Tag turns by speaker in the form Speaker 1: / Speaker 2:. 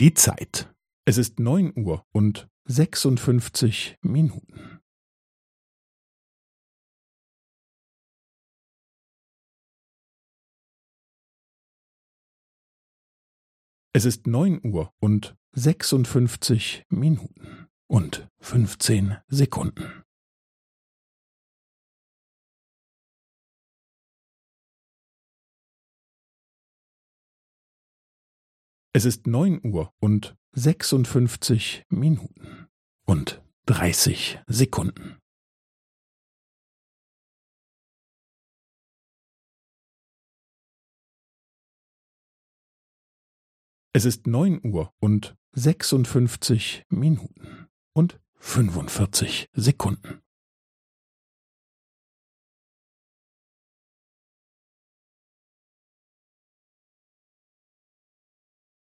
Speaker 1: Die Zeit. Es ist neun Uhr und sechsundfünfzig Minuten. Es ist neun Uhr und sechsundfünfzig Minuten und fünfzehn Sekunden. Es ist neun Uhr und sechsundfünfzig Minuten und dreißig Sekunden. Es ist neun Uhr und sechsundfünfzig Minuten und fünfundvierzig Sekunden.